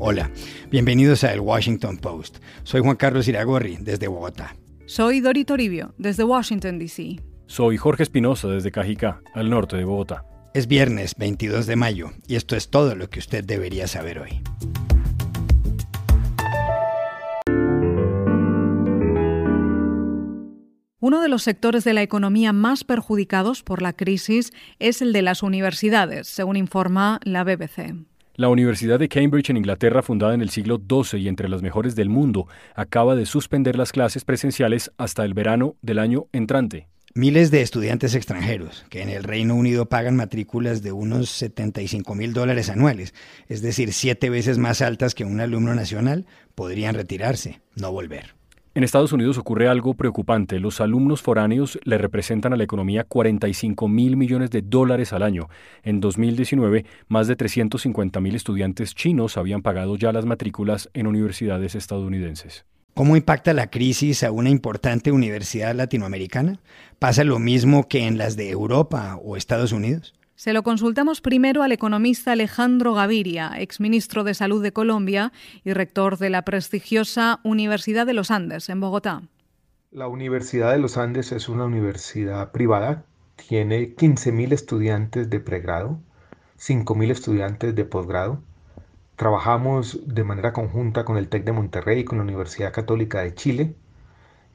Hola, bienvenidos a El Washington Post. Soy Juan Carlos Iragorri, desde Bogotá. Soy Dori Toribio, desde Washington, D.C. Soy Jorge Espinosa, desde Cajicá, al norte de Bogotá. Es viernes 22 de mayo y esto es todo lo que usted debería saber hoy. Uno de los sectores de la economía más perjudicados por la crisis es el de las universidades, según informa la BBC. La Universidad de Cambridge en Inglaterra, fundada en el siglo XII y entre las mejores del mundo, acaba de suspender las clases presenciales hasta el verano del año entrante. Miles de estudiantes extranjeros que en el Reino Unido pagan matrículas de unos 75 mil dólares anuales, es decir, siete veces más altas que un alumno nacional, podrían retirarse, no volver. En Estados Unidos ocurre algo preocupante. Los alumnos foráneos le representan a la economía 45 mil millones de dólares al año. En 2019, más de 350 mil estudiantes chinos habían pagado ya las matrículas en universidades estadounidenses. ¿Cómo impacta la crisis a una importante universidad latinoamericana? ¿Pasa lo mismo que en las de Europa o Estados Unidos? Se lo consultamos primero al economista Alejandro Gaviria, exministro de Salud de Colombia y rector de la prestigiosa Universidad de los Andes en Bogotá. La Universidad de los Andes es una universidad privada, tiene 15.000 estudiantes de pregrado, 5.000 estudiantes de posgrado. Trabajamos de manera conjunta con el TEC de Monterrey y con la Universidad Católica de Chile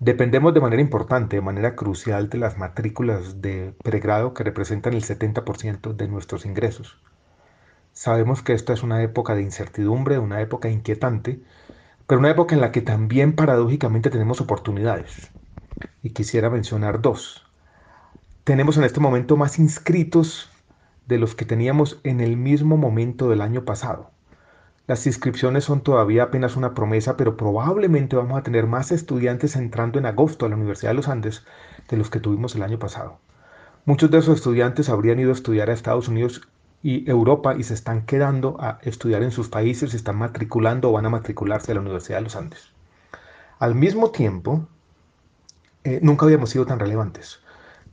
Dependemos de manera importante, de manera crucial de las matrículas de pregrado que representan el 70% de nuestros ingresos. Sabemos que esta es una época de incertidumbre, una época inquietante, pero una época en la que también paradójicamente tenemos oportunidades. Y quisiera mencionar dos. Tenemos en este momento más inscritos de los que teníamos en el mismo momento del año pasado. Las inscripciones son todavía apenas una promesa, pero probablemente vamos a tener más estudiantes entrando en agosto a la Universidad de los Andes de los que tuvimos el año pasado. Muchos de esos estudiantes habrían ido a estudiar a Estados Unidos y Europa y se están quedando a estudiar en sus países, se están matriculando o van a matricularse a la Universidad de los Andes. Al mismo tiempo, eh, nunca habíamos sido tan relevantes.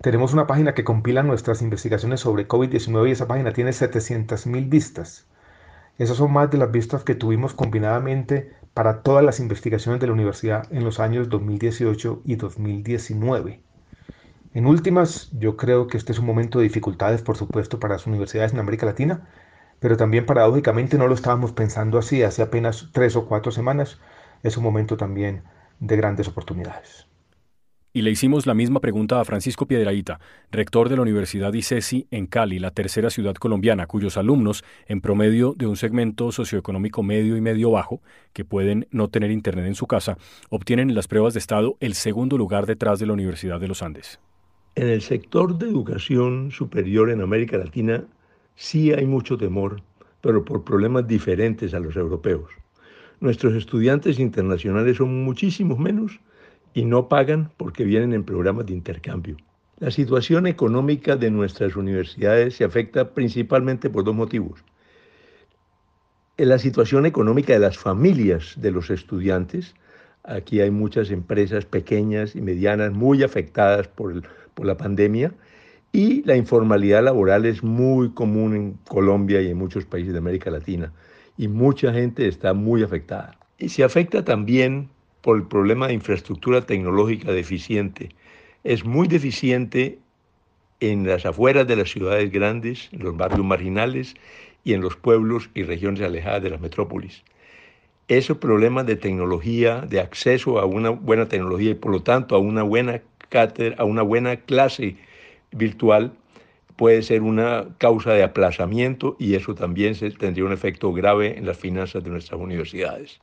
Tenemos una página que compila nuestras investigaciones sobre COVID-19 y esa página tiene 700.000 vistas. Esas son más de las vistas que tuvimos combinadamente para todas las investigaciones de la universidad en los años 2018 y 2019. En últimas, yo creo que este es un momento de dificultades, por supuesto, para las universidades en América Latina, pero también paradójicamente no lo estábamos pensando así hace apenas tres o cuatro semanas. Es un momento también de grandes oportunidades. Y le hicimos la misma pregunta a Francisco Piedraíta, rector de la Universidad ICESI en Cali, la tercera ciudad colombiana, cuyos alumnos, en promedio de un segmento socioeconómico medio y medio bajo, que pueden no tener internet en su casa, obtienen en las pruebas de Estado el segundo lugar detrás de la Universidad de los Andes. En el sector de educación superior en América Latina sí hay mucho temor, pero por problemas diferentes a los europeos. Nuestros estudiantes internacionales son muchísimos menos y no pagan porque vienen en programas de intercambio. La situación económica de nuestras universidades se afecta principalmente por dos motivos. La situación económica de las familias de los estudiantes. Aquí hay muchas empresas pequeñas y medianas muy afectadas por, por la pandemia y la informalidad laboral es muy común en Colombia y en muchos países de América Latina y mucha gente está muy afectada. Y se afecta también por el problema de infraestructura tecnológica deficiente. Es muy deficiente en las afueras de las ciudades grandes, en los barrios marginales y en los pueblos y regiones alejadas de las metrópolis. Esos problemas de tecnología, de acceso a una buena tecnología y por lo tanto a una buena cátedra, a una buena clase virtual, puede ser una causa de aplazamiento y eso también tendría un efecto grave en las finanzas de nuestras universidades.